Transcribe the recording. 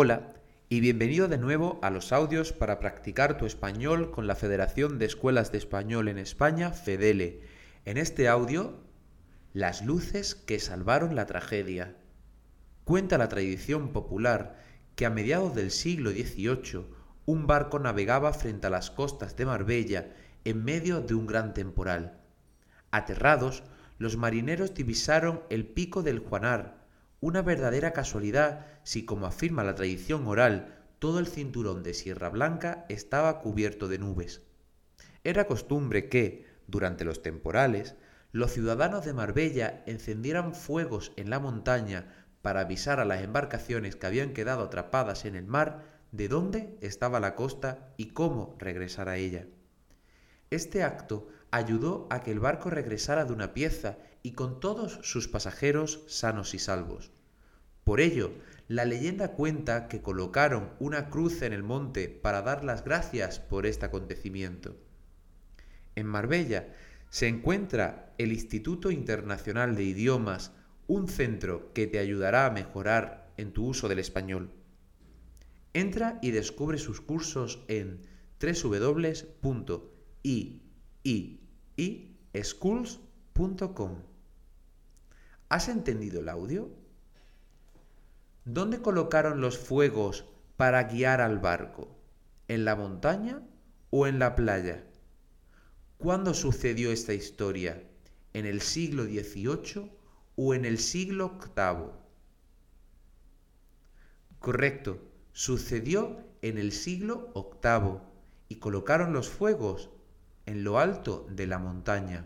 Hola y bienvenido de nuevo a los audios para practicar tu español con la Federación de Escuelas de Español en España, FEDELE. En este audio, las luces que salvaron la tragedia. Cuenta la tradición popular que a mediados del siglo XVIII un barco navegaba frente a las costas de Marbella en medio de un gran temporal. Aterrados, los marineros divisaron el pico del Juanar, una verdadera casualidad si, como afirma la tradición oral, todo el cinturón de Sierra Blanca estaba cubierto de nubes. Era costumbre que, durante los temporales, los ciudadanos de Marbella encendieran fuegos en la montaña para avisar a las embarcaciones que habían quedado atrapadas en el mar de dónde estaba la costa y cómo regresar a ella. Este acto ayudó a que el barco regresara de una pieza y con todos sus pasajeros sanos y salvos. Por ello, la leyenda cuenta que colocaron una cruz en el monte para dar las gracias por este acontecimiento. En Marbella se encuentra el Instituto Internacional de Idiomas, un centro que te ayudará a mejorar en tu uso del español. Entra y descubre sus cursos en www.iiischools.com. ¿Has entendido el audio? ¿Dónde colocaron los fuegos para guiar al barco? ¿En la montaña o en la playa? ¿Cuándo sucedió esta historia? ¿En el siglo XVIII o en el siglo VIII? Correcto, sucedió en el siglo VIII y colocaron los fuegos en lo alto de la montaña.